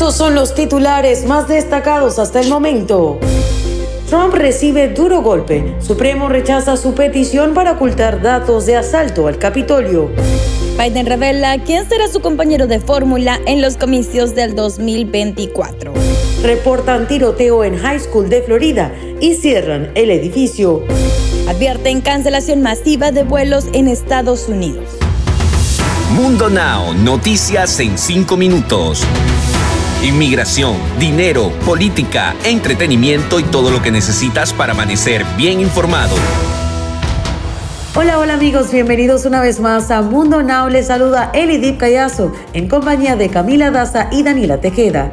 Estos son los titulares más destacados hasta el momento. Trump recibe duro golpe. Supremo rechaza su petición para ocultar datos de asalto al Capitolio. Biden revela quién será su compañero de fórmula en los comicios del 2024. Reportan tiroteo en High School de Florida y cierran el edificio. Advierten cancelación masiva de vuelos en Estados Unidos. Mundo Now, noticias en 5 minutos. Inmigración, dinero, política, entretenimiento y todo lo que necesitas para amanecer bien informado. Hola, hola amigos, bienvenidos una vez más a Mundo Now. Les saluda Elidip Callazo en compañía de Camila Daza y Daniela Tejeda.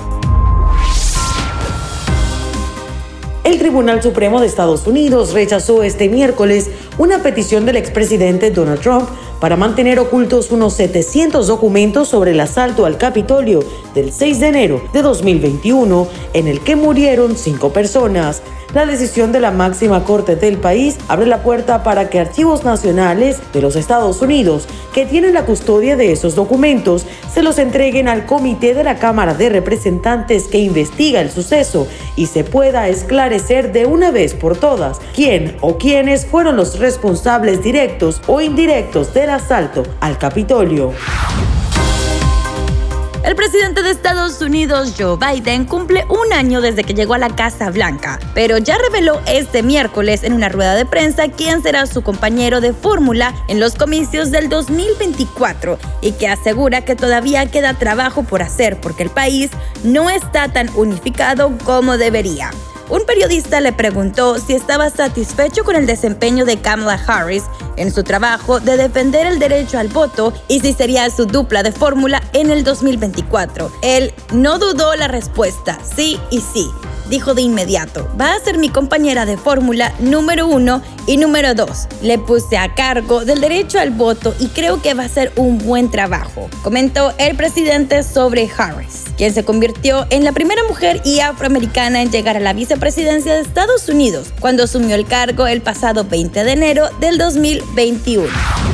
El Tribunal Supremo de Estados Unidos rechazó este miércoles una petición del expresidente Donald Trump para mantener ocultos unos 700 documentos sobre el asalto al Capitolio del 6 de enero de 2021, en el que murieron cinco personas. La decisión de la máxima corte del país abre la puerta para que archivos nacionales de los Estados Unidos que tienen la custodia de esos documentos se los entreguen al comité de la Cámara de Representantes que investiga el suceso y se pueda esclarecer de una vez por todas quién o quiénes fueron los responsables directos o indirectos asalto al Capitolio. El presidente de Estados Unidos, Joe Biden, cumple un año desde que llegó a la Casa Blanca, pero ya reveló este miércoles en una rueda de prensa quién será su compañero de fórmula en los comicios del 2024 y que asegura que todavía queda trabajo por hacer porque el país no está tan unificado como debería. Un periodista le preguntó si estaba satisfecho con el desempeño de Kamala Harris en su trabajo de defender el derecho al voto y si sería su dupla de fórmula en el 2024. Él no dudó la respuesta, sí y sí dijo de inmediato, va a ser mi compañera de fórmula número uno y número dos. Le puse a cargo del derecho al voto y creo que va a ser un buen trabajo, comentó el presidente sobre Harris, quien se convirtió en la primera mujer y afroamericana en llegar a la vicepresidencia de Estados Unidos cuando asumió el cargo el pasado 20 de enero del 2021.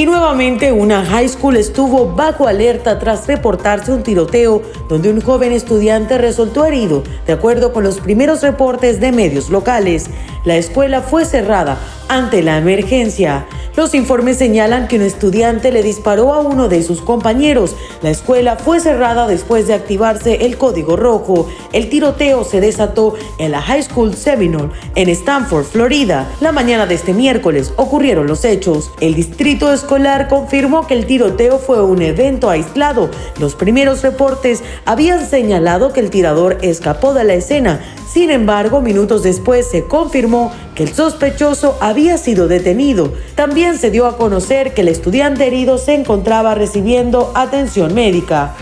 Y nuevamente una high school estuvo bajo alerta tras reportarse un tiroteo donde un joven estudiante resultó herido. De acuerdo con los primeros reportes de medios locales, la escuela fue cerrada ante la emergencia. Los informes señalan que un estudiante le disparó a uno de sus compañeros. La escuela fue cerrada después de activarse el código rojo. El tiroteo se desató en la High School Seminole en Stanford, Florida. La mañana de este miércoles ocurrieron los hechos. El distrito escolar confirmó que el tiroteo fue un evento aislado. Los primeros reportes habían señalado que el tirador escapó de la escena. Sin embargo, minutos después se confirmó que el sospechoso había sido detenido. También se dio a conocer que el estudiante herido se encontraba recibiendo atención médica.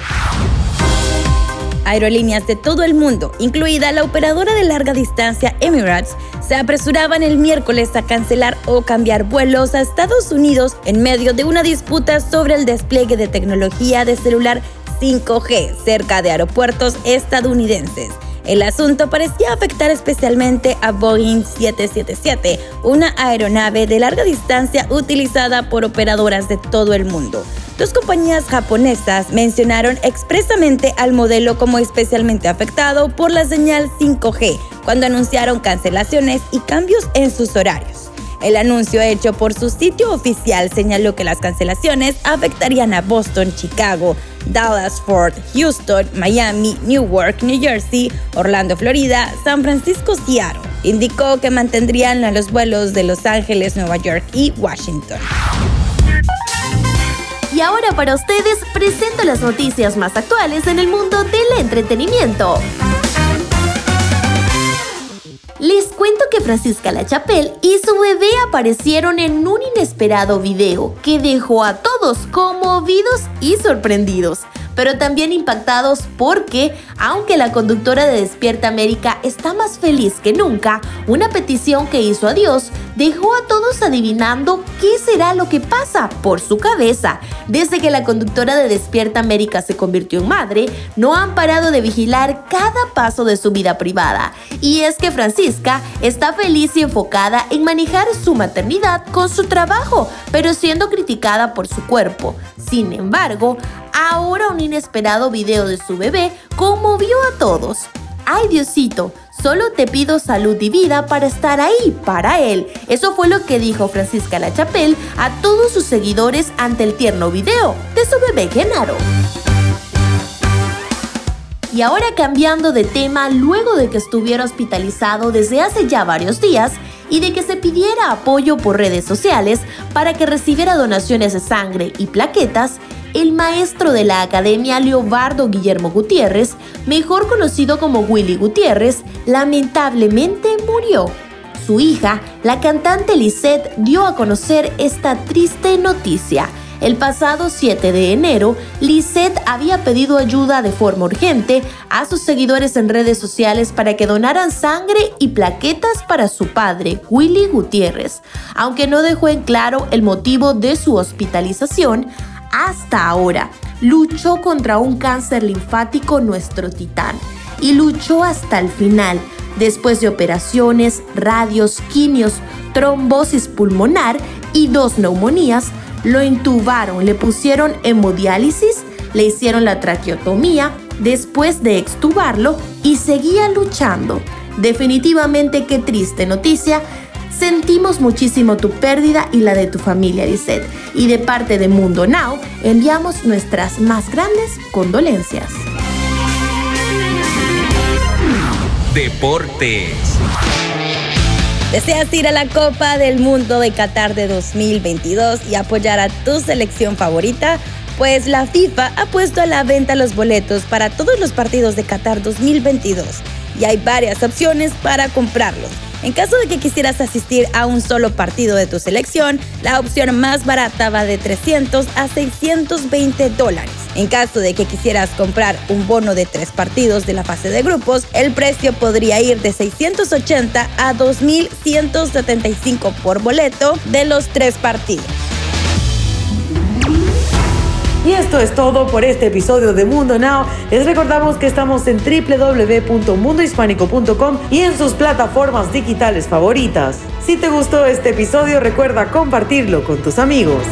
Aerolíneas de todo el mundo, incluida la operadora de larga distancia Emirates, se apresuraban el miércoles a cancelar o cambiar vuelos a Estados Unidos en medio de una disputa sobre el despliegue de tecnología de celular 5G cerca de aeropuertos estadounidenses. El asunto parecía afectar especialmente a Boeing 777, una aeronave de larga distancia utilizada por operadoras de todo el mundo. Dos compañías japonesas mencionaron expresamente al modelo como especialmente afectado por la señal 5G cuando anunciaron cancelaciones y cambios en sus horarios. El anuncio hecho por su sitio oficial señaló que las cancelaciones afectarían a Boston, Chicago, Dallas, Fort, Houston, Miami, Newark, New Jersey, Orlando, Florida, San Francisco, Seattle. Indicó que mantendrían los vuelos de Los Ángeles, Nueva York y Washington. Y ahora para ustedes presento las noticias más actuales en el mundo del entretenimiento. Les cuento que Francisca La Chapelle y su bebé aparecieron en un inesperado video que dejó a todos conmovidos y sorprendidos, pero también impactados porque, aunque la conductora de Despierta América está más feliz que nunca, una petición que hizo a Dios dejó a todos adivinando qué será lo que pasa por su cabeza. Desde que la conductora de Despierta América se convirtió en madre, no han parado de vigilar cada paso de su vida privada. Y es que Francisca está feliz y enfocada en manejar su maternidad con su trabajo, pero siendo criticada por su cuerpo. Sin embargo, ahora un inesperado video de su bebé conmovió a todos. ¡Ay Diosito! Solo te pido salud y vida para estar ahí para él. Eso fue lo que dijo Francisca La Chapelle a todos sus seguidores ante el tierno video de su bebé Genaro. Y ahora cambiando de tema, luego de que estuviera hospitalizado desde hace ya varios días y de que se pidiera apoyo por redes sociales para que recibiera donaciones de sangre y plaquetas, el maestro de la academia Leobardo Guillermo Gutiérrez, mejor conocido como Willy Gutiérrez, lamentablemente murió. Su hija, la cantante Lisette, dio a conocer esta triste noticia. El pasado 7 de enero, Lisette había pedido ayuda de forma urgente a sus seguidores en redes sociales para que donaran sangre y plaquetas para su padre, Willy Gutiérrez. Aunque no dejó en claro el motivo de su hospitalización, hasta ahora luchó contra un cáncer linfático nuestro titán y luchó hasta el final, después de operaciones, radios, quimios, trombosis pulmonar y dos neumonías, lo intubaron, le pusieron hemodiálisis, le hicieron la traqueotomía después de extubarlo y seguía luchando. Definitivamente qué triste noticia Sentimos muchísimo tu pérdida y la de tu familia, Lisette. Y de parte de Mundo Now, enviamos nuestras más grandes condolencias. Deportes. ¿Deseas ir a la Copa del Mundo de Qatar de 2022 y apoyar a tu selección favorita? Pues la FIFA ha puesto a la venta los boletos para todos los partidos de Qatar 2022 y hay varias opciones para comprarlos. En caso de que quisieras asistir a un solo partido de tu selección, la opción más barata va de 300 a 620 dólares. En caso de que quisieras comprar un bono de tres partidos de la fase de grupos, el precio podría ir de 680 a 2.175 por boleto de los tres partidos. Y esto es todo por este episodio de Mundo Now. Les recordamos que estamos en www.mundohispánico.com y en sus plataformas digitales favoritas. Si te gustó este episodio, recuerda compartirlo con tus amigos.